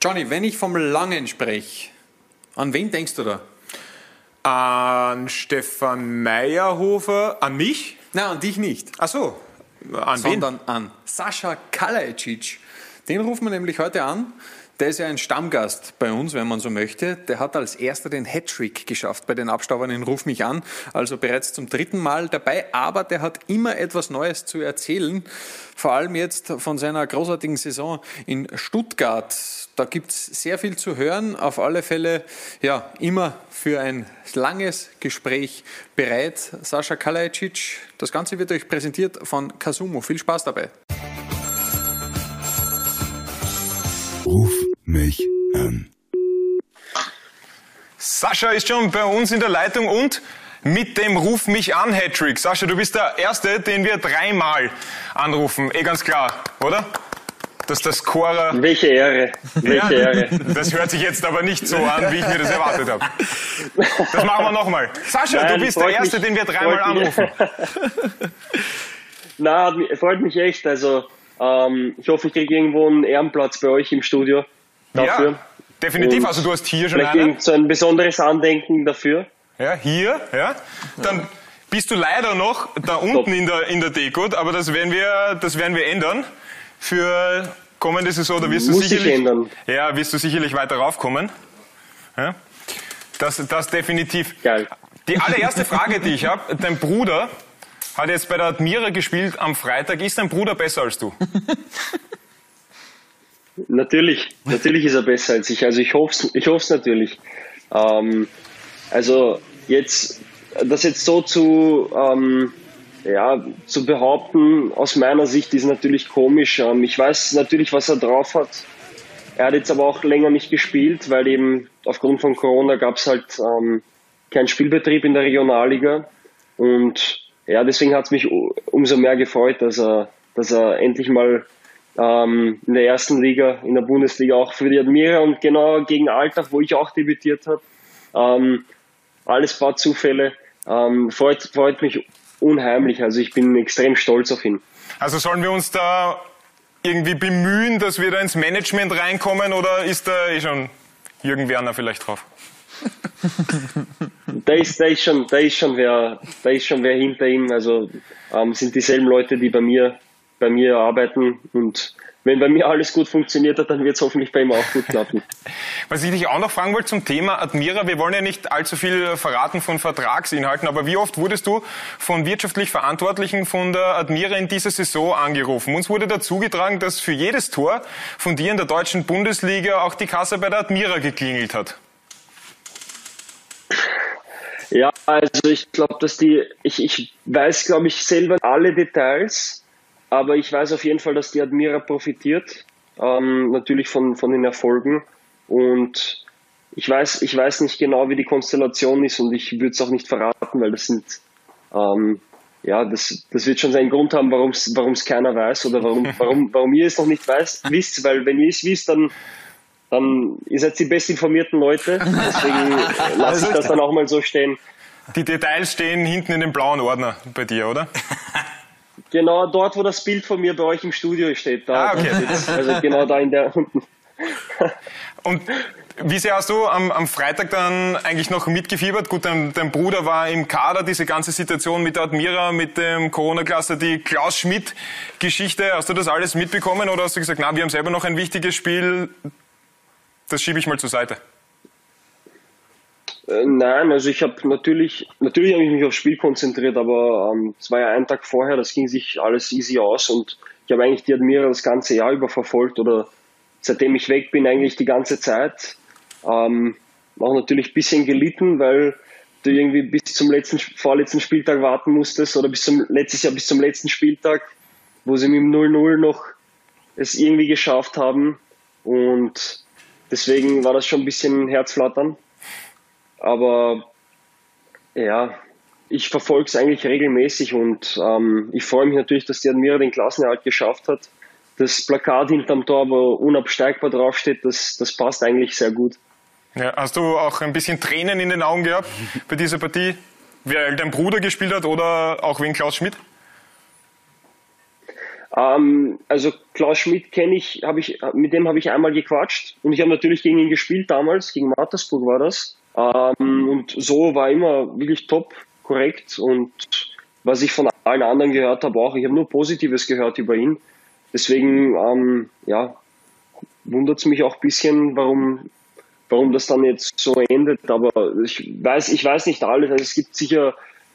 Johnny, wenn ich vom Langen spreche, an wen denkst du da? An Stefan Meyerhofer, an mich? Nein, an dich nicht. Ach so, an sondern wen? an Sascha Kalajdzic. Den rufen wir nämlich heute an. Der ist ja ein Stammgast bei uns, wenn man so möchte. Der hat als erster den Hattrick geschafft bei den Abstaubern in Ruf mich an. Also bereits zum dritten Mal dabei. Aber der hat immer etwas Neues zu erzählen. Vor allem jetzt von seiner großartigen Saison in Stuttgart. Da gibt es sehr viel zu hören. Auf alle Fälle, ja, immer für ein langes Gespräch bereit. Sascha Kalajdzic. Das Ganze wird euch präsentiert von Kasumo. Viel Spaß dabei. Ruf mich an. Sascha ist schon bei uns in der Leitung und mit dem Ruf mich an Hattrick. Sascha, du bist der Erste, den wir dreimal anrufen. Eh ganz klar, oder? Dass das Scorer. Welche Ehre. Welche ja, Ehre. Das hört sich jetzt aber nicht so an, wie ich mir das erwartet habe. Das machen wir nochmal. Sascha, Nein, du bist der Erste, mich, den wir dreimal anrufen. Na, freut mich echt. Also, ähm, ich hoffe, ich kriege irgendwo einen Ehrenplatz bei euch im Studio dafür. Ja, definitiv. Und also du hast hier schon vielleicht einen. so ein besonderes Andenken dafür. Ja, hier, ja. Dann bist du leider noch da unten in der, in der Deko, aber das werden wir, das werden wir ändern. Für kommende Saison, da wirst du Muss sicherlich, ändern. ja, wirst du sicherlich weiter raufkommen. Ja. Das, das definitiv. Geil. Die allererste Frage, die ich habe, dein Bruder hat jetzt bei der Admira gespielt am Freitag. Ist dein Bruder besser als du? natürlich, natürlich ist er besser als ich. Also ich hoffe es ich hoff's natürlich. Ähm, also jetzt, das jetzt so zu, ähm, ja, zu behaupten, aus meiner Sicht ist natürlich komisch. Ähm, ich weiß natürlich, was er drauf hat. Er hat jetzt aber auch länger nicht gespielt, weil eben aufgrund von Corona gab es halt ähm, keinen Spielbetrieb in der Regionalliga. Und ja, deswegen hat es mich umso mehr gefreut, dass er, dass er endlich mal ähm, in der ersten Liga, in der Bundesliga auch für die Admira und genau gegen Alltag, wo ich auch debütiert habe. Ähm, alles paar Zufälle. Ähm, freut, freut mich unheimlich. Also ich bin extrem stolz auf ihn. Also sollen wir uns da irgendwie bemühen, dass wir da ins Management reinkommen oder ist da eh schon Jürgen Werner vielleicht drauf? da, ist, da, ist schon, da, ist schon wer, da ist schon wer hinter ihm. Also ähm, sind dieselben Leute, die bei mir, bei mir arbeiten und wenn bei mir alles gut funktioniert hat, dann wird es hoffentlich bei ihm auch gut klappen. Was ich dich auch noch fragen wollte zum Thema Admira, wir wollen ja nicht allzu viel verraten von Vertragsinhalten, aber wie oft wurdest du von wirtschaftlich Verantwortlichen von der Admira in dieser Saison angerufen? Uns wurde dazu getragen, dass für jedes Tor von dir in der deutschen Bundesliga auch die Kasse bei der Admira geklingelt hat. Ja, also ich glaube, dass die, ich, ich weiß, glaube ich, selber alle Details, aber ich weiß auf jeden Fall, dass die Admira profitiert, ähm, natürlich von, von den Erfolgen und ich weiß, ich weiß nicht genau, wie die Konstellation ist und ich würde es auch nicht verraten, weil das sind, ähm, ja, das, das wird schon seinen Grund haben, warum es keiner weiß oder warum, warum, warum ihr es noch nicht weiß, wisst, weil wenn ihr es wisst, dann dann ihr seid die bestinformierten Leute. Deswegen lasse ich das dann auch mal so stehen. Die Details stehen hinten in dem blauen Ordner bei dir, oder? Genau dort, wo das Bild von mir bei euch im Studio steht. Da, ah, okay. Also genau da in der unten. Und wie sehr hast du am, am, Freitag dann eigentlich noch mitgefiebert? Gut, dein, dein, Bruder war im Kader, diese ganze Situation mit der Admira, mit dem Corona-Cluster, die Klaus Schmidt-Geschichte. Hast du das alles mitbekommen oder hast du gesagt, na, wir haben selber noch ein wichtiges Spiel, das schiebe ich mal zur Seite. Äh, nein, also ich habe natürlich, natürlich habe ich mich aufs Spiel konzentriert, aber ähm, es war ja ein Tag vorher, das ging sich alles easy aus und ich habe eigentlich die Admira das ganze Jahr über verfolgt oder seitdem ich weg bin eigentlich die ganze Zeit. Ähm, auch natürlich ein bisschen gelitten, weil du irgendwie bis zum letzten, vorletzten Spieltag warten musstest oder bis zum, letztes Jahr bis zum letzten Spieltag, wo sie mit dem 0-0 noch es irgendwie geschafft haben und Deswegen war das schon ein bisschen Herzflattern. Aber ja, ich verfolge es eigentlich regelmäßig und ähm, ich freue mich natürlich, dass die Admira den Klassenerhalt geschafft hat. Das Plakat hinterm Tor, wo unabsteigbar draufsteht, das, das passt eigentlich sehr gut. Ja, hast du auch ein bisschen Tränen in den Augen gehabt bei dieser Partie, weil dein Bruder gespielt hat oder auch wegen Klaus Schmidt? Ähm, also Klaus Schmidt kenne ich, habe ich, mit dem habe ich einmal gequatscht und ich habe natürlich gegen ihn gespielt damals, gegen Mattersburg war das. Ähm, und so war immer wirklich top, korrekt und was ich von allen anderen gehört habe auch, ich habe nur Positives gehört über ihn. Deswegen, ähm, ja, wundert es mich auch ein bisschen, warum, warum das dann jetzt so endet. Aber ich weiß, ich weiß nicht alles. Also es gibt sicher,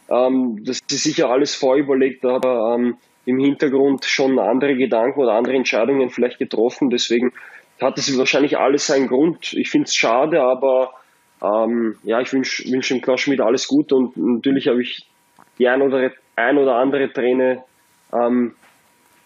ähm, das ist sicher alles vorüberlegt, aber ähm, im Hintergrund schon andere Gedanken oder andere Entscheidungen vielleicht getroffen. Deswegen hat es wahrscheinlich alles seinen Grund. Ich finde es schade, aber ähm, ja, ich wünsche wünsch dem Klaus Schmidt alles Gute und natürlich habe ich die ein oder, ein oder andere Träne ähm,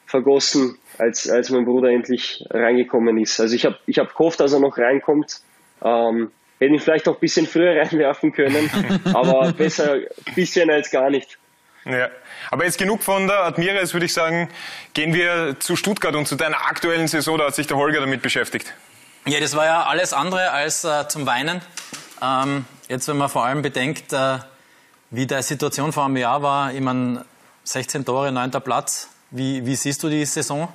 vergossen, als, als mein Bruder endlich reingekommen ist. Also ich habe ich hab gehofft, dass er noch reinkommt. Ähm, hätte ihn vielleicht auch ein bisschen früher reinwerfen können, aber besser ein bisschen als gar nicht. Ja. Aber jetzt genug von der Admira, jetzt würde ich sagen, gehen wir zu Stuttgart und zu deiner aktuellen Saison, da hat sich der Holger damit beschäftigt. Ja, das war ja alles andere als äh, zum Weinen. Ähm, jetzt, wenn man vor allem bedenkt, äh, wie die Situation vor einem Jahr war, ich meine, 16 Tore, 9. Platz. Wie, wie siehst du die Saison?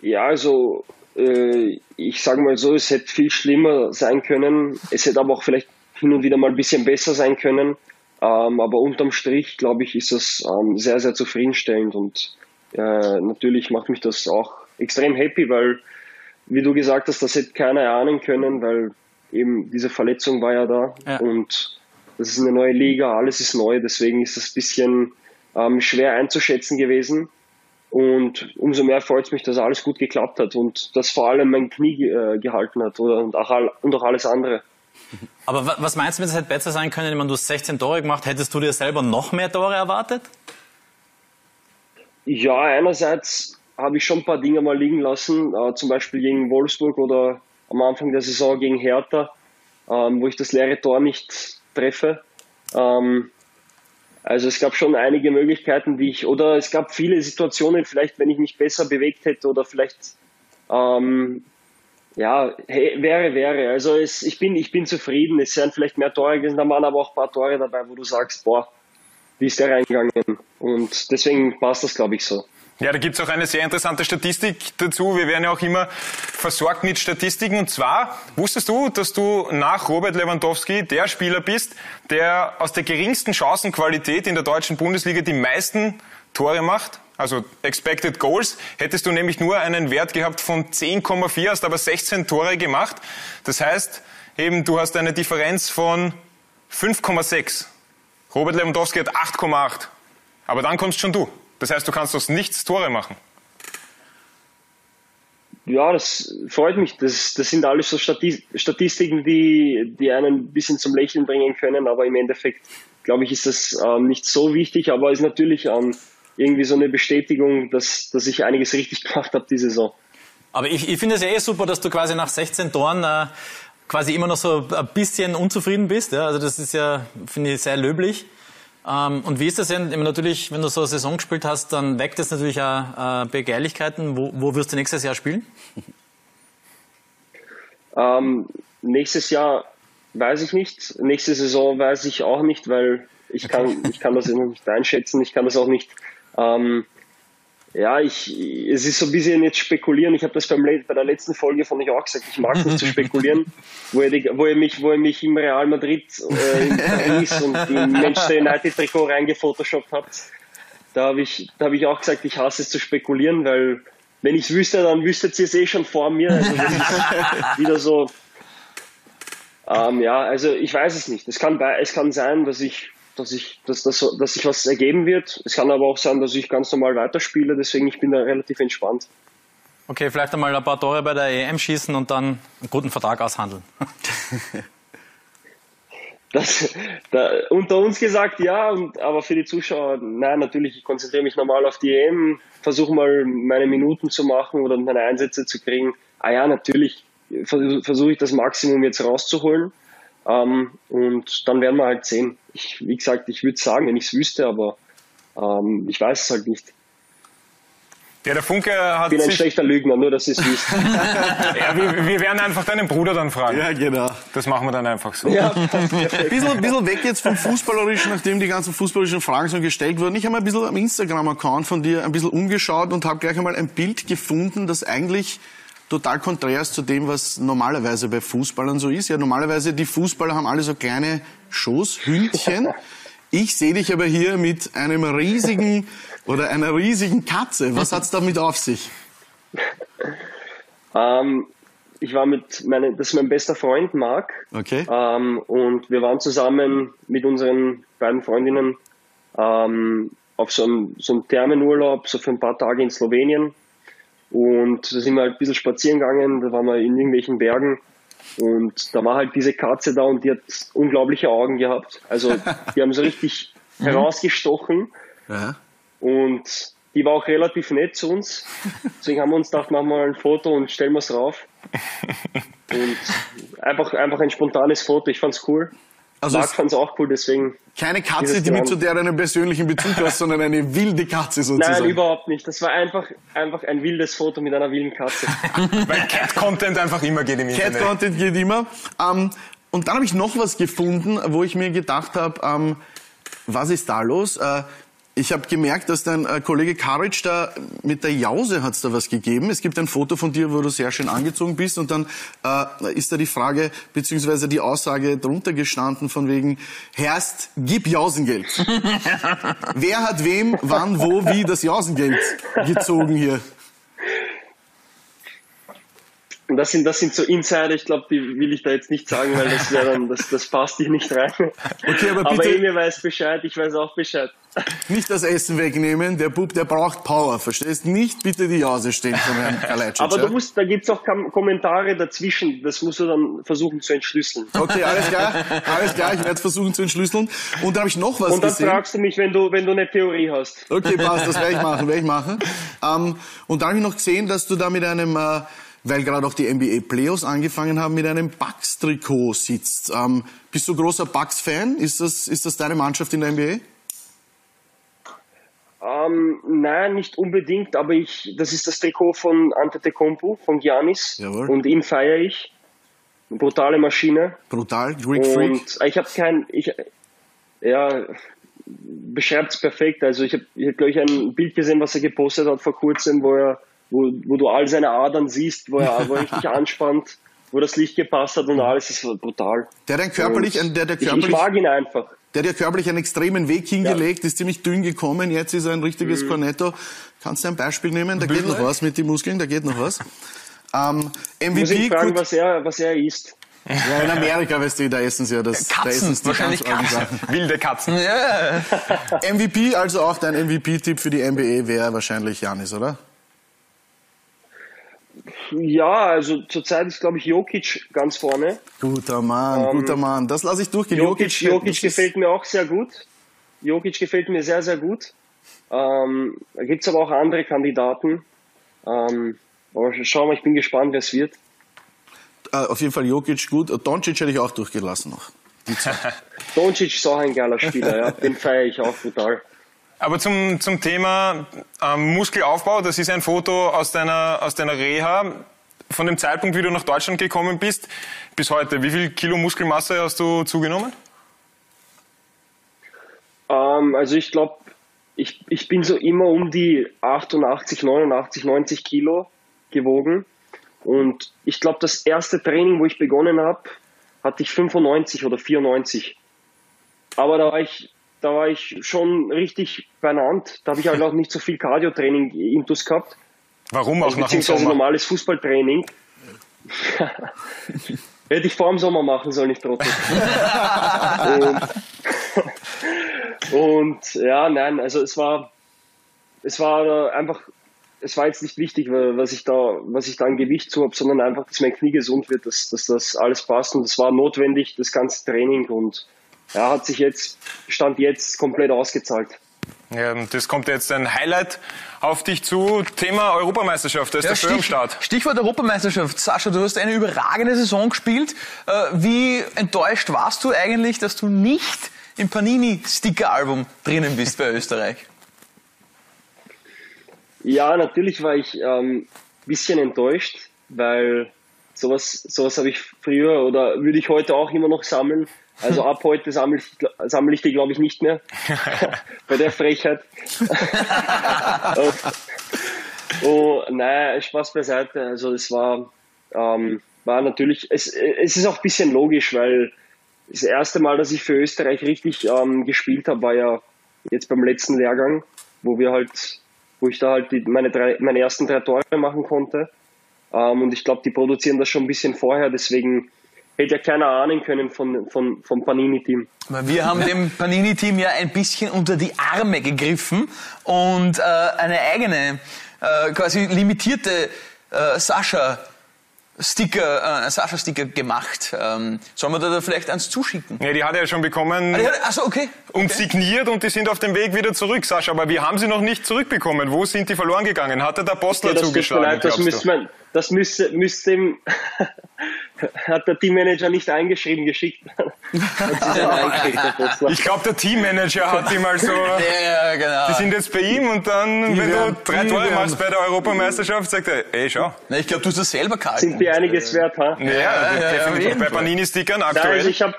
Ja, also äh, ich sage mal so, es hätte viel schlimmer sein können. Es hätte aber auch vielleicht hin und wieder mal ein bisschen besser sein können. Ähm, aber unterm Strich, glaube ich, ist das ähm, sehr, sehr zufriedenstellend und äh, natürlich macht mich das auch extrem happy, weil, wie du gesagt hast, das hätte keiner erahnen können, weil eben diese Verletzung war ja da ja. und das ist eine neue Liga, alles ist neu, deswegen ist das ein bisschen ähm, schwer einzuschätzen gewesen. Und umso mehr freut es mich, dass alles gut geklappt hat und dass vor allem mein Knie äh, gehalten hat oder, und, auch, und auch alles andere. Aber was meinst du, wenn es hätte besser sein können? Meine, du hast 16 Tore gemacht. Hättest du dir selber noch mehr Tore erwartet? Ja, einerseits habe ich schon ein paar Dinge mal liegen lassen, äh, zum Beispiel gegen Wolfsburg oder am Anfang der Saison gegen Hertha, ähm, wo ich das leere Tor nicht treffe. Ähm, also es gab schon einige Möglichkeiten, die ich, oder es gab viele Situationen, vielleicht wenn ich mich besser bewegt hätte oder vielleicht ähm, ja, hey, wäre, wäre. Also es, ich, bin, ich bin zufrieden. Es sind vielleicht mehr Tore gewesen, da waren aber auch ein paar Tore dabei, wo du sagst, boah, wie ist der reingegangen? Und deswegen passt das, glaube ich, so. Ja, da gibt's auch eine sehr interessante Statistik dazu. Wir werden ja auch immer versorgt mit Statistiken. Und zwar, wusstest du, dass du nach Robert Lewandowski der Spieler bist, der aus der geringsten Chancenqualität in der deutschen Bundesliga die meisten Tore macht? also Expected Goals, hättest du nämlich nur einen Wert gehabt von 10,4, hast aber 16 Tore gemacht. Das heißt, eben du hast eine Differenz von 5,6. Robert Lewandowski hat 8,8. Aber dann kommst schon du. Das heißt, du kannst aus nichts Tore machen. Ja, das freut mich. Das, das sind alles so Statistiken, die, die einen ein bisschen zum Lächeln bringen können. Aber im Endeffekt, glaube ich, ist das ähm, nicht so wichtig. Aber es ist natürlich ähm, irgendwie so eine Bestätigung, dass, dass ich einiges richtig gemacht habe diese Saison. Aber ich, ich finde es ja eh super, dass du quasi nach 16 Toren äh, quasi immer noch so ein bisschen unzufrieden bist. Ja? Also das ist ja, finde ich, sehr löblich. Ähm, und wie ist das denn? Natürlich, wenn du so eine Saison gespielt hast, dann weckt das natürlich auch äh, Begehrlichkeiten. Wo, wo wirst du nächstes Jahr spielen? Ähm, nächstes Jahr weiß ich nicht. Nächste Saison weiß ich auch nicht, weil ich kann, ich kann das noch nicht einschätzen. Ich kann das auch nicht ähm, ja, ich, es ist so ein bisschen jetzt spekulieren. Ich habe das beim, bei der letzten Folge von euch auch gesagt. Ich mag das zu spekulieren, wo die, wo ihr mich, wo ihr mich im Real Madrid äh, in Paris und im Manchester United Trikot reingefotoshoppt habt. Da habe ich, da habe ich auch gesagt, ich hasse es zu spekulieren, weil wenn ich es wüsste, dann wüsstet ihr es eh schon vor mir. Also das ist wieder so. Ähm, ja, also ich weiß es nicht. Es kann, es kann sein, dass ich dass ich, dass, dass, dass sich was ergeben wird. Es kann aber auch sein, dass ich ganz normal weiterspiele, deswegen ich bin da relativ entspannt. Okay, vielleicht einmal ein paar Tore bei der EM schießen und dann einen guten Vertrag aushandeln. Das, da, unter uns gesagt ja, und, aber für die Zuschauer, nein, natürlich, ich konzentriere mich normal auf die EM, versuche mal meine Minuten zu machen oder meine Einsätze zu kriegen. Ah ja, natürlich versuche ich das Maximum jetzt rauszuholen. Ähm, und dann werden wir halt sehen. Ich, wie gesagt, ich würde sagen, wenn ich es wüsste, aber ähm, ich weiß es halt nicht. Ja, der Funke hat Ich bin ein sich, schlechter Lügner, nur dass ihr es wisst. ja, wir, wir werden einfach deinen Bruder dann fragen. Ja, genau. Das machen wir dann einfach so. ja, perfekt. Bisschen, bisschen weg jetzt vom Fußballerischen, nachdem die ganzen fußballerischen Fragen so gestellt wurden. Ich habe mal ein bisschen am Instagram-Account von dir ein bisschen umgeschaut und habe gleich einmal ein Bild gefunden, das eigentlich total konträr ist zu dem, was normalerweise bei Fußballern so ist. Ja, normalerweise die Fußballer haben alle so kleine Schoßhündchen. Ich sehe dich aber hier mit einem riesigen oder einer riesigen Katze. Was hat's damit auf sich? Ähm, ich war mit meinem, das ist mein bester Freund Marc. Okay. Ähm, und wir waren zusammen mit unseren beiden Freundinnen ähm, auf so einem, so einem Thermenurlaub, so für ein paar Tage in Slowenien. Und da sind wir halt ein bisschen spazieren gegangen, da waren wir in irgendwelchen Bergen. Und da war halt diese Katze da und die hat unglaubliche Augen gehabt. Also die haben so richtig herausgestochen. Ja. Und die war auch relativ nett zu uns. Deswegen haben wir uns gedacht, machen wir mal ein Foto und stellen wir es rauf. Und einfach, einfach ein spontanes Foto. Ich fand's cool. Also es- fand's auch cool, deswegen. Keine Katze, die mit zu der einen persönlichen Bezug hast, sondern eine wilde Katze sozusagen. Nein, überhaupt nicht. Das war einfach, einfach ein wildes Foto mit einer wilden Katze. Weil Cat-Content einfach immer geht im Internet. Cat-Content geht immer. Ähm, und dann habe ich noch was gefunden, wo ich mir gedacht habe, ähm, was ist da los? Äh, ich habe gemerkt, dass dein äh, Kollege Karic da mit der Jause hat's da was gegeben. Es gibt ein Foto von dir, wo du sehr schön angezogen bist und dann äh, ist da die Frage beziehungsweise die Aussage drunter gestanden von wegen Herst, gib Jausengeld. Wer hat wem, wann, wo, wie das Jausengeld gezogen hier? Und das sind, das sind so Insider, ich glaube, die will ich da jetzt nicht sagen, weil das wäre dann, das, das passt hier nicht rein. Okay, aber aber Emil weiß Bescheid, ich weiß auch Bescheid. Nicht das Essen wegnehmen, der Bub, der braucht Power, verstehst? Nicht bitte die Jause stehen von Herrn Kalajdzic. Aber du musst, da gibt's auch Kommentare dazwischen, das musst du dann versuchen zu entschlüsseln. Okay, alles klar, alles klar, ich werde versuchen zu entschlüsseln. Und dann habe ich noch was Und dann gesehen. fragst du mich, wenn du, wenn du eine Theorie hast. Okay, passt, das werde ich machen, werde ich machen. Ähm, und dann habe ich noch gesehen, dass du da mit einem, äh, weil gerade auch die NBA Playoffs angefangen haben, mit einem Bucks-Trikot sitzt. Ähm, bist du großer Bucks-Fan? Ist das, ist das deine Mannschaft in der NBA? Ähm, nein, nicht unbedingt, aber ich, das ist das Trikot von Antetokounmpo, von Giannis. Jawohl. Und ihn feiere ich. Eine brutale Maschine. Brutal, Greek Freak. Und ich habe kein, ich, ja, beschreibt es perfekt. Also ich habe, ich hab, glaube ich, ein Bild gesehen, was er gepostet hat vor kurzem, wo er, wo, wo du all seine Adern siehst, wo er, wo er richtig anspannt, wo das Licht gepasst hat und alles ist brutal. Der hat körperlich, der, der Ich, körperlich, ich mag ihn einfach. Der hat ja körperlich einen extremen Weg hingelegt, ist ziemlich dünn gekommen, jetzt ist er ein Mhm. richtiges Cornetto. Kannst du ein Beispiel nehmen? Da geht noch was mit den Muskeln, da geht noch was. Ähm, Muss ich MVP, fragen, gut, was er, was er isst. ja, in Amerika, weißt du, da essen sie ja das, da Katzen, essen sie die wahrscheinlich Katzen. Wilde Katzen. Ja. MVP, also auch dein MVP-Tipp für die NBA wäre wahrscheinlich Janis, oder? Ja, also zurzeit ist, glaube ich, Jokic ganz vorne. Guter Mann, guter Mann. Das lasse ich durchgehen. Ähm, Jokic, Jokic ist- gefällt mir auch sehr gut. Jokic gefällt mir sehr, sehr gut. Ähm, da gibt's aber auch andere Kandidaten. Ähm, aber schauen wir, ich bin gespannt, wer es wird. äh, auf jeden Fall Jokic gut. Doncic hätte ich auch durchgelassen noch. Doncic ist auch ein geiler Spieler, ja. den feiere ich auch brutal. Aber zum, zum Thema ähm, Muskelaufbau, das ist ein Foto aus deiner, aus deiner Reha. Von dem Zeitpunkt, wie du nach Deutschland gekommen bist, bis heute. Wie viel Kilo Muskelmasse hast du zugenommen? Ähm, also ich glaube, ich, ich bin so immer um die 88, 89, 90 Kilo gewogen. Und ich glaube, das erste Training, wo ich begonnen habe, hatte ich 95 oder 94. Aber da war ich, da war ich schon richtig benannt. Da habe ich halt auch nicht so viel Cardio-Training intus gehabt. Warum auch nach dem beziehungsweise Sommer? normales Fußballtraining. Hätte ich vor dem Sommer machen sollen, nicht trotzdem. und, und ja, nein, also es war, es war einfach, es war jetzt nicht wichtig, was ich da, was ich da an Gewicht zu habe, sondern einfach, dass mein Knie gesund wird, dass, dass das alles passt und es war notwendig, das ganze Training und ja, hat sich jetzt, stand jetzt komplett ausgezahlt. Ja, und das kommt jetzt ein Highlight auf dich zu. Thema Europameisterschaft, da ist der Stich, am Start. Stichwort Europameisterschaft. Sascha, du hast eine überragende Saison gespielt. Äh, Wie enttäuscht warst du eigentlich, dass du nicht im Panini-Sticker-Album drinnen bist bei Österreich? Ja, natürlich war ich ein ähm, bisschen enttäuscht, weil sowas, sowas habe ich früher oder würde ich heute auch immer noch sammeln. Also ab heute sammle ich, sammle ich die, glaube ich, nicht mehr. Bei der Frechheit. oh, nein, Spaß beiseite. Also es war, ähm, war natürlich, es, es ist auch ein bisschen logisch, weil das erste Mal, dass ich für Österreich richtig ähm, gespielt habe, war ja jetzt beim letzten Lehrgang, wo wir halt, wo ich da halt die, meine, drei, meine ersten drei Tore machen konnte. Ähm, und ich glaube, die produzieren das schon ein bisschen vorher, deswegen hätte ja keiner ahnen können von, von, vom Panini-Team. Wir haben dem Panini-Team ja ein bisschen unter die Arme gegriffen und äh, eine eigene, äh, quasi limitierte äh, Sascha Sticker, äh, Sascha-Sticker gemacht. Ähm, sollen wir da vielleicht eins zuschicken? Ja, die hat er ja schon bekommen. Achso, okay. Und okay. signiert und die sind auf dem Weg wieder zurück, Sascha. Aber wir haben sie noch nicht zurückbekommen. Wo sind die verloren gegangen? Hat er der Postler okay, zugeschlagen? Leid, das müsste man, das müsste, müsste ihm, hat der Teammanager nicht eingeschrieben geschickt. ich glaube, der Teammanager hat ihm mal so, ja, genau. die sind jetzt bei ihm und dann, die wenn werden, du drei Tore machst bei der Europameisterschaft, sagt er, ey, schau. Na, ich glaube, du hast das selber gehalten. Sind die einiges wert, ha? Ja, ja, ja definitiv. bei Panini-Stickern aktuell. also ich habe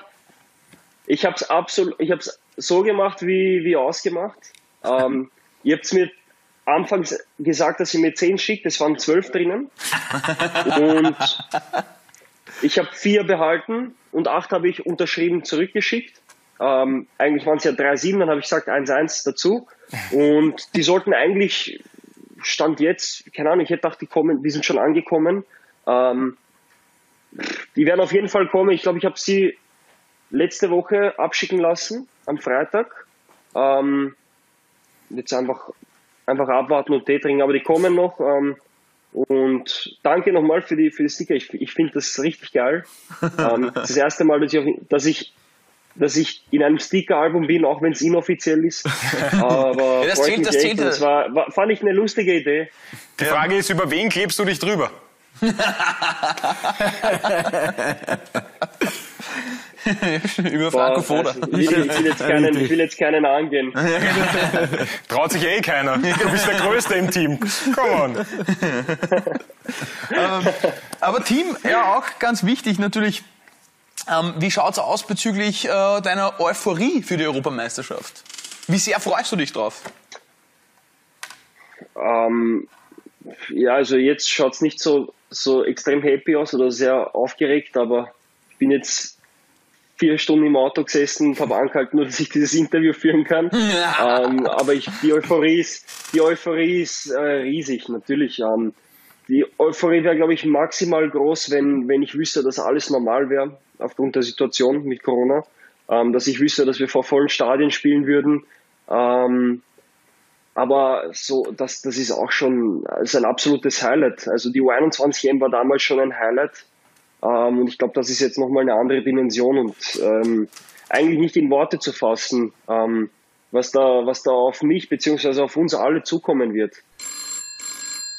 ich hab's absolut, ich hab's so gemacht, wie, wie ausgemacht. Ähm, ihr habt's mir anfangs gesagt, dass ihr mir zehn schickt, es waren zwölf drinnen. Und ich habe vier behalten und acht habe ich unterschrieben zurückgeschickt. Ähm, eigentlich waren es ja drei sieben, dann habe ich gesagt 1-1 dazu. Und die sollten eigentlich, Stand jetzt, keine Ahnung, ich hätte gedacht, die kommen, die sind schon angekommen. Ähm, die werden auf jeden Fall kommen. Ich glaube, ich habe sie letzte Woche abschicken lassen, am Freitag. Ähm, jetzt einfach, einfach abwarten und Tee trinken, aber die kommen noch. Ähm, und danke nochmal für die, für die Sticker. Ich, ich finde das richtig geil. ähm, das erste Mal, dass ich, dass ich, dass ich in einem Sticker-Album bin, auch wenn es inoffiziell ist. Aber ja, das zählt, das zählt. Das war, war, fand ich eine lustige Idee. Die Frage ist, über wen klebst du dich drüber? Über Franco Foda. Ich, will, ich, will jetzt keinen, ich will jetzt keinen angehen. Traut sich eh keiner. Du bist der Größte im Team. Come on. ähm, aber Team, ja auch ganz wichtig natürlich. Ähm, wie schaut's aus bezüglich äh, deiner Euphorie für die Europameisterschaft? Wie sehr freust du dich drauf? Ähm, ja, also jetzt schaut's nicht so, so extrem happy aus oder sehr aufgeregt, aber ich bin jetzt vier Stunden im Auto gesessen und habe angehalten, nur dass ich dieses Interview führen kann. Ja. Ähm, aber ich, die Euphorie ist, die Euphorie ist äh, riesig, natürlich. Ähm, die Euphorie wäre, glaube ich, maximal groß, wenn, wenn ich wüsste, dass alles normal wäre, aufgrund der Situation mit Corona. Ähm, dass ich wüsste, dass wir vor vollen Stadien spielen würden. Ähm, aber so, das, das ist auch schon ist ein absolutes Highlight. Also die U21 EM war damals schon ein Highlight. Ähm, und ich glaube, das ist jetzt nochmal eine andere Dimension und ähm, eigentlich nicht in Worte zu fassen, ähm, was, da, was da auf mich bzw. auf uns alle zukommen wird.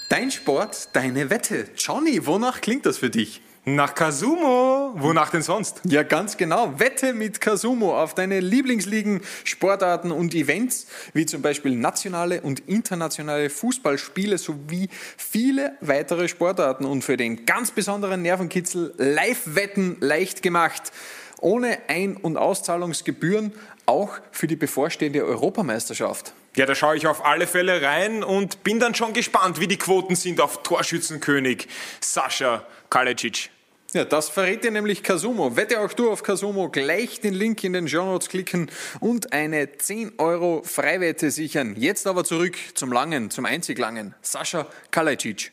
Dein Sport, deine Wette. Johnny, wonach klingt das für dich? Nach Kasumo. Wonach denn sonst? Ja, ganz genau. Wette mit Kasumo auf deine Lieblingsligen, Sportarten und Events, wie zum Beispiel nationale und internationale Fußballspiele sowie viele weitere Sportarten. Und für den ganz besonderen Nervenkitzel Live-Wetten leicht gemacht. Ohne Ein- und Auszahlungsgebühren, auch für die bevorstehende Europameisterschaft. Ja, da schaue ich auf alle Fälle rein und bin dann schon gespannt, wie die Quoten sind auf Torschützenkönig Sascha Kalecic. Ja, das verrät dir nämlich Kasumo. Wette auch du auf Kasumo. Gleich den Link in den Show Notes klicken und eine 10 Euro Freiwette sichern. Jetzt aber zurück zum Langen, zum einzig Langen. Sascha Kalajdzic.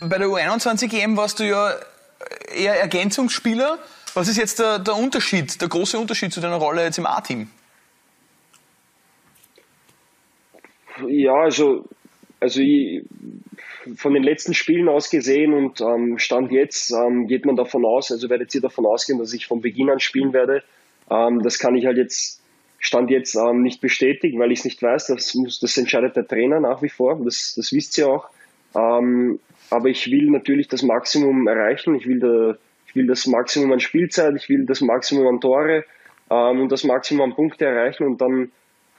Bei der U21 EM warst du ja eher Ergänzungsspieler. Was ist jetzt der, der Unterschied, der große Unterschied zu deiner Rolle jetzt im A-Team? Ja, also, also ich, von den letzten Spielen aus gesehen und ähm, Stand jetzt ähm, geht man davon aus, also werdet ihr davon ausgehen, dass ich von Beginn an spielen werde. Ähm, das kann ich halt jetzt Stand jetzt ähm, nicht bestätigen, weil ich es nicht weiß. Das, muss, das entscheidet der Trainer nach wie vor. Das, das wisst ihr auch. Ähm, aber ich will natürlich das Maximum erreichen. Ich will, da, ich will das Maximum an Spielzeit, ich will das Maximum an Tore ähm, und das Maximum an Punkte erreichen und dann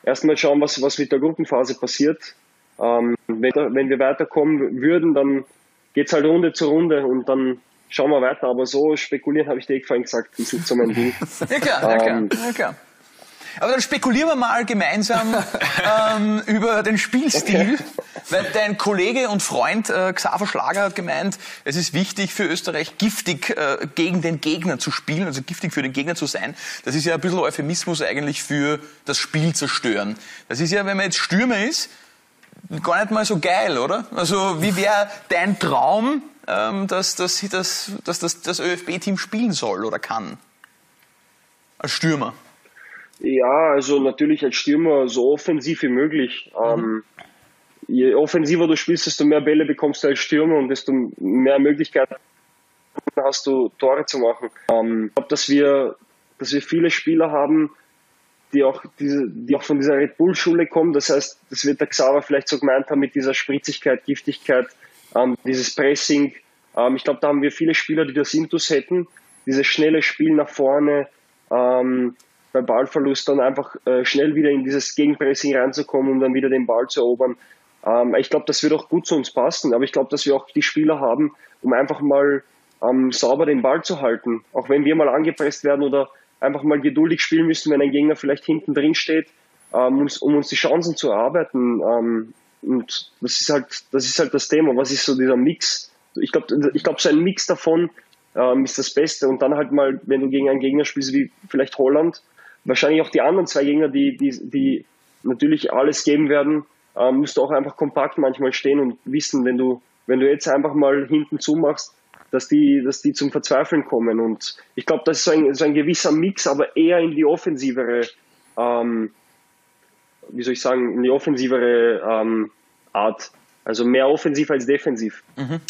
erstmal schauen, was, was mit der Gruppenphase passiert. Ähm, wenn, wenn wir weiterkommen würden, dann geht's halt Runde zu Runde und dann schauen wir weiter. Aber so spekulieren habe ich dir eh vorhin gesagt, das ist nicht so mein Ding. Ja klar, ja klar, Ähm, ja klar. Aber dann spekulieren wir mal gemeinsam ähm, über den Spielstil, weil dein Kollege und Freund äh, Xaver Schlager hat gemeint, es ist wichtig für Österreich giftig äh, gegen den Gegner zu spielen, also giftig für den Gegner zu sein. Das ist ja ein bisschen Euphemismus eigentlich für das Spiel zerstören. Das ist ja, wenn man jetzt Stürmer ist, gar nicht mal so geil, oder? Also wie wäre dein Traum, ähm, dass, dass, dass, dass das, das ÖFB-Team spielen soll oder kann? Als Stürmer. Ja, also natürlich als Stürmer so offensiv wie möglich. Ähm, je offensiver du spielst, desto mehr Bälle bekommst du als Stürmer und desto mehr Möglichkeiten hast du Tore zu machen. Ähm, ich glaube, dass wir, dass wir viele Spieler haben, die auch diese, die auch von dieser Red Bull Schule kommen. Das heißt, das wird der Xaver vielleicht so gemeint haben mit dieser Spritzigkeit, Giftigkeit, ähm, dieses Pressing. Ähm, ich glaube, da haben wir viele Spieler, die das Intus hätten. Dieses schnelle Spiel nach vorne, ähm, bei Ballverlust dann einfach äh, schnell wieder in dieses Gegenpressing reinzukommen, um dann wieder den Ball zu erobern. Ähm, ich glaube, das wird auch gut zu uns passen, aber ich glaube, dass wir auch die Spieler haben, um einfach mal ähm, sauber den Ball zu halten. Auch wenn wir mal angepresst werden oder einfach mal geduldig spielen müssen, wenn ein Gegner vielleicht hinten drin steht, ähm, um, um uns die Chancen zu erarbeiten. Ähm, und das ist halt, das ist halt das Thema. Was ist so dieser Mix? Ich glaube, ich glaube, so ein Mix davon ähm, ist das Beste. Und dann halt mal, wenn du gegen einen Gegner spielst wie vielleicht Holland, wahrscheinlich auch die anderen zwei Gegner, die, die, die natürlich alles geben werden, musst du auch einfach kompakt manchmal stehen und wissen, wenn du, wenn du jetzt einfach mal hinten zumachst, dass die, dass die zum Verzweifeln kommen. Und ich glaube, das ist so ein, so ein gewisser Mix, aber eher in die offensivere, ähm, wie soll ich sagen, in die offensivere ähm, Art. Also mehr offensiv als defensiv.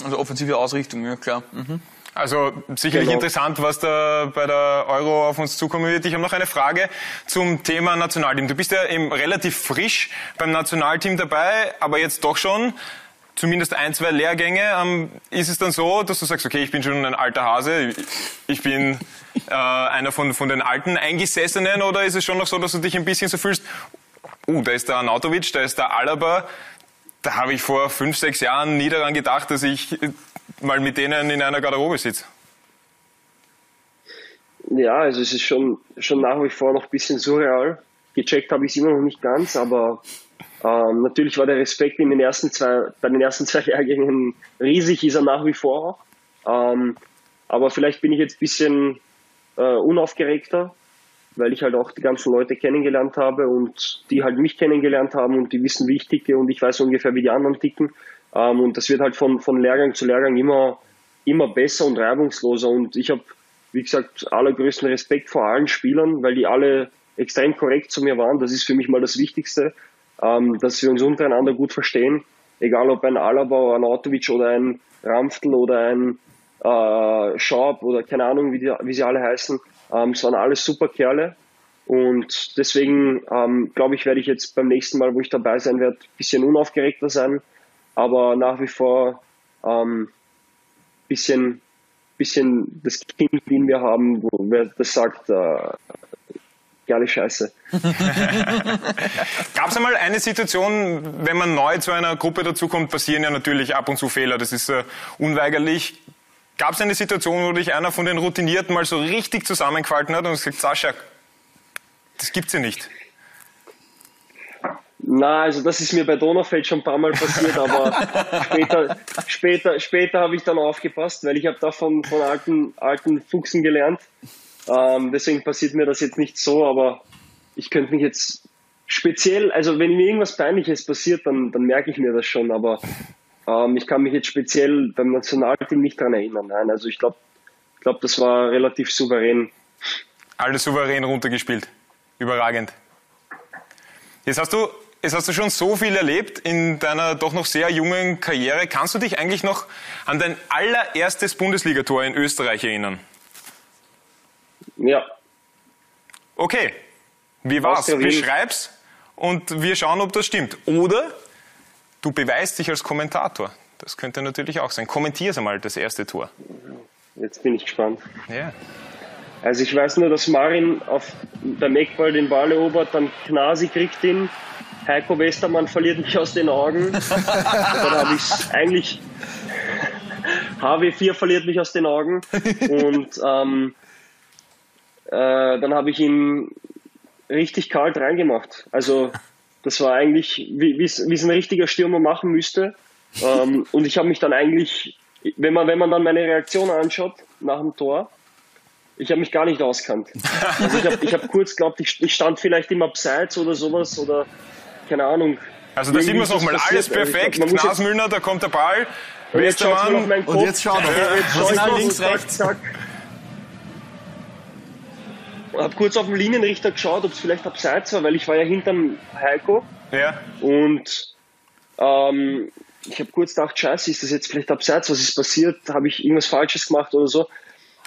Also offensive Ausrichtung, ja klar. Mhm. Also sicherlich Genau. interessant, was da bei der Euro auf uns zukommen wird. Ich habe noch eine Frage zum Thema Nationalteam. Du bist ja eben relativ frisch beim Nationalteam dabei, aber jetzt doch schon zumindest ein, zwei Lehrgänge. Ähm, ist es dann so, dass du sagst, okay, ich bin schon ein alter Hase, ich bin äh, einer von, von den alten Eingesessenen oder ist es schon noch so, dass du dich ein bisschen so fühlst, uh, da ist der Anautovic, da ist der Alaba, da habe ich vor fünf, sechs Jahren nie daran gedacht, dass ich äh, mal mit denen in einer Garderobe sitze. Ja, also es ist schon, schon nach wie vor noch ein bisschen surreal. Gecheckt habe ich es immer noch nicht ganz, aber ähm, natürlich war der Respekt in den ersten zwei, bei den ersten zwei Jahrgängen riesig, ist er nach wie vor auch. Ähm, aber vielleicht bin ich jetzt ein bisschen äh, unaufgeregter, weil ich halt auch die ganzen Leute kennengelernt habe und die halt mich kennengelernt haben und die wissen, wie ich ticke und ich weiß ungefähr, wie die anderen ticken. Ähm, und das wird halt von, von Lehrgang zu Lehrgang immer, immer besser und reibungsloser. Und ich habe, wie gesagt, allergrößten Respekt vor allen Spielern, weil die alle extrem korrekt zu mir waren. Das ist für mich mal das Wichtigste, ähm, dass wir uns untereinander gut verstehen. Egal ob ein Alaba, ein Autovic oder ein Ramftl oder ein äh, Schaub oder keine Ahnung, wie, die, wie sie alle heißen. Ähm, es waren alles super Kerle. Und deswegen ähm, glaube ich, werde ich jetzt beim nächsten Mal, wo ich dabei sein werde, ein bisschen unaufgeregter sein, aber nach wie vor ähm, bisschen, bisschen das Kind in mir haben, wo wer das sagt, äh, geile Scheiße. Gab es einmal eine Situation, wenn man neu zu einer Gruppe dazukommt, passieren ja natürlich ab und zu Fehler, das ist äh, unweigerlich. Gab es eine Situation, wo dich einer von den Routinierten mal so richtig zusammengefalten hat und gesagt, Sascha, das gibt's ja nicht. Na, also das ist mir bei Donaufeld schon ein paar Mal passiert, aber später, später, später habe ich dann aufgepasst, weil ich habe da von, von alten, alten Fuchsen gelernt. Ähm, deswegen passiert mir das jetzt nicht so, aber ich könnte mich jetzt speziell, also wenn mir irgendwas Peinliches passiert, dann, dann merke ich mir das schon, aber ähm, ich kann mich jetzt speziell beim Nationalteam nicht dran erinnern. Nein, also ich glaube, ich glaube, das war relativ souverän. Alles souverän runtergespielt. Überragend. Jetzt hast du, jetzt hast du schon so viel erlebt in deiner doch noch sehr jungen Karriere. Kannst du dich eigentlich noch an dein allererstes Bundesligator in Österreich erinnern? Ja, Okay. Wie war's? Beschreib's und wir schauen, ob das stimmt. Oder du beweist dich als Kommentator. Das könnte natürlich auch sein. Kommentier's einmal das erste Tor. jetzt bin ich gespannt. Ja. Also ich weiß nur, dass Marin auf der Eckball den Ball erobert, dann Knasi kriegt ihn Heiko Westermann verliert mich aus den Augen. dann habe ich eigentlich HW4 verliert mich aus den Augen und ähm, äh, dann habe ich ihn richtig kalt reingemacht. Also das war eigentlich, wie es ein richtiger Stürmer machen müsste. Ähm, und ich habe mich dann eigentlich, wenn man, wenn man dann meine Reaktion anschaut nach dem Tor, ich habe mich gar nicht auskannt. Also ich habe ich hab kurz geglaubt, ich, ich stand vielleicht im Abseits oder sowas oder keine Ahnung. Also da sieht man es nochmal, alles perfekt. Also glaub, Müllner, da kommt der Ball. Und jetzt, und jetzt schaut er. Jetzt schaut er links, rechts. Zack, zack. Habe kurz auf den Linienrichter geschaut, ob es vielleicht abseits war, weil ich war ja hinterm Heiko. Ja. Und ähm, ich habe kurz gedacht, scheiße, ist das jetzt vielleicht abseits? Was ist passiert? Habe ich irgendwas Falsches gemacht oder so?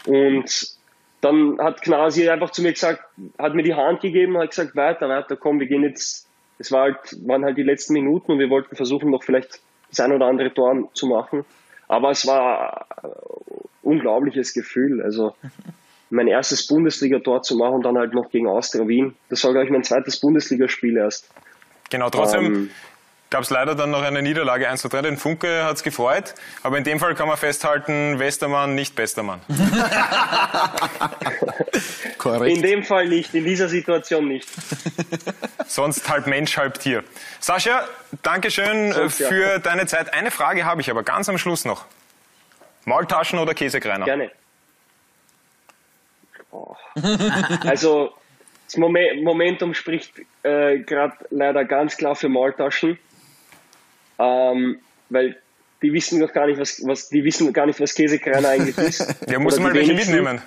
Und dann hat Knasi einfach zu mir gesagt, hat mir die Hand gegeben, hat gesagt, weiter, weiter, komm, wir gehen jetzt. Es war halt, waren halt die letzten Minuten und wir wollten versuchen, noch vielleicht das ein oder andere Tor zu machen. Aber es war ein unglaubliches Gefühl. Also mein erstes Bundesliga-Tor zu machen und dann halt noch gegen Austria Wien. Das war, glaube ich, mein zweites Bundesligaspiel erst. Genau, trotzdem ähm, gab es leider dann noch eine Niederlage 1 zu 3. Den Funke hat es gefreut, aber in dem Fall kann man festhalten, Westermann nicht bester Mann. Korrekt. In dem Fall nicht, in dieser Situation nicht. Sonst halb Mensch, halb Tier. Sascha, Dankeschön Sonst, für ja. deine Zeit. Eine Frage habe ich aber ganz am Schluss noch. Maultaschen oder Käsekreiner? Gerne. Oh. Also das Momentum spricht äh, gerade leider ganz klar für Maultaschen, ähm, weil die wissen noch gar nicht, was, was die wissen gar nicht, was Käsekreiner eigentlich ist. Ja, muss mal welche mitnehmen.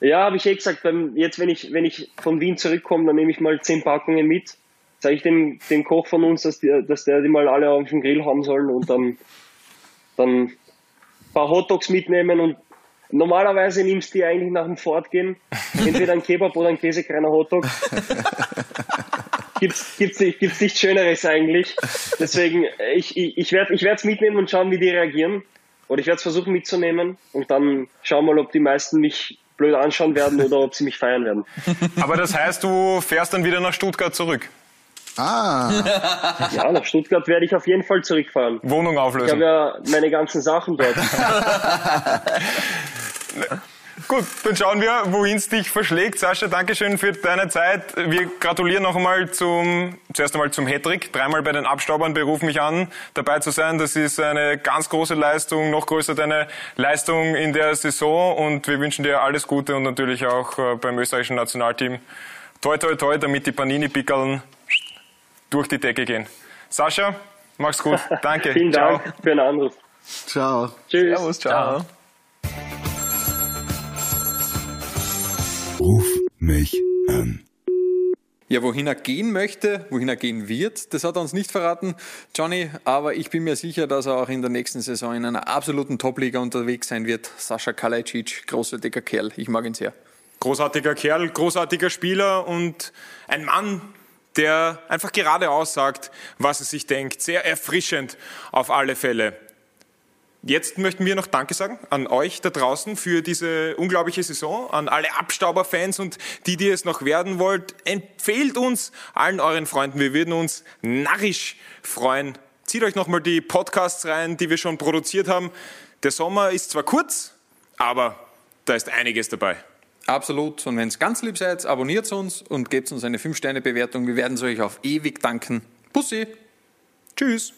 Ja, habe ich eh gesagt, beim, jetzt wenn ich, wenn ich von Wien zurückkomme, dann nehme ich mal zehn Packungen mit. Sage ich dem, dem Koch von uns, dass, die, dass der die mal alle auf dem Grill haben sollen und dann, dann ein paar Hotdogs mitnehmen und Normalerweise nimmst du die eigentlich nach dem Fortgehen entweder ein Kebab oder ein Käsekreiner Hotdog. gibt's, gibt's, nicht, gibt's nichts Schöneres eigentlich. Deswegen, ich, ich, ich werde es ich mitnehmen und schauen, wie die reagieren. Oder ich werde es versuchen mitzunehmen und dann schauen wir mal, ob die meisten mich blöd anschauen werden oder ob sie mich feiern werden. Aber das heißt, du fährst dann wieder nach Stuttgart zurück? Ah. Ja, nach Stuttgart werde ich auf jeden Fall zurückfahren. Wohnung auflösen. Ich habe ja meine ganzen Sachen dort. Gut, dann schauen wir, wohin es dich verschlägt. Sascha, Dankeschön für deine Zeit. Wir gratulieren noch einmal zum, zuerst einmal zum Hattrick. Dreimal bei den Abstaubern beruf mich an, dabei zu sein. Das ist eine ganz große Leistung, noch größer deine Leistung in der Saison. Und wir wünschen dir alles Gute und natürlich auch äh, beim österreichischen Nationalteam. Toi, toi, toi, damit die Panini-Pickeln durch die Decke gehen. Sascha, mach's gut. Danke. Vielen Dank ciao. für den Anruf. Ciao. Tschüss. Servus, ciao. ciao. Ruf mich an. Ja, wohin er gehen möchte, wohin er gehen wird, das hat er uns nicht verraten, Johnny. Aber ich bin mir sicher, dass er auch in der nächsten Saison in einer absoluten Top-Liga unterwegs sein wird. Sascha Kalajdzic, großartiger Kerl. Ich mag ihn sehr. Großartiger Kerl, großartiger Spieler und ein Mann, der einfach geradeaus sagt, was er sich denkt. Sehr erfrischend auf alle Fälle. Jetzt möchten wir noch Danke sagen an euch da draußen für diese unglaubliche Saison, an alle Abstauberfans und die, die es noch werden wollt. Empfehlt uns allen euren Freunden. Wir würden uns narrisch freuen. Zieht euch nochmal die Podcasts rein, die wir schon produziert haben. Der Sommer ist zwar kurz, aber da ist einiges dabei. Absolut. Und wenn es ganz lieb seid, abonniert uns und gebt uns eine 5-Sterne-Bewertung. Wir werden es euch auf ewig danken. Pussy. Tschüss.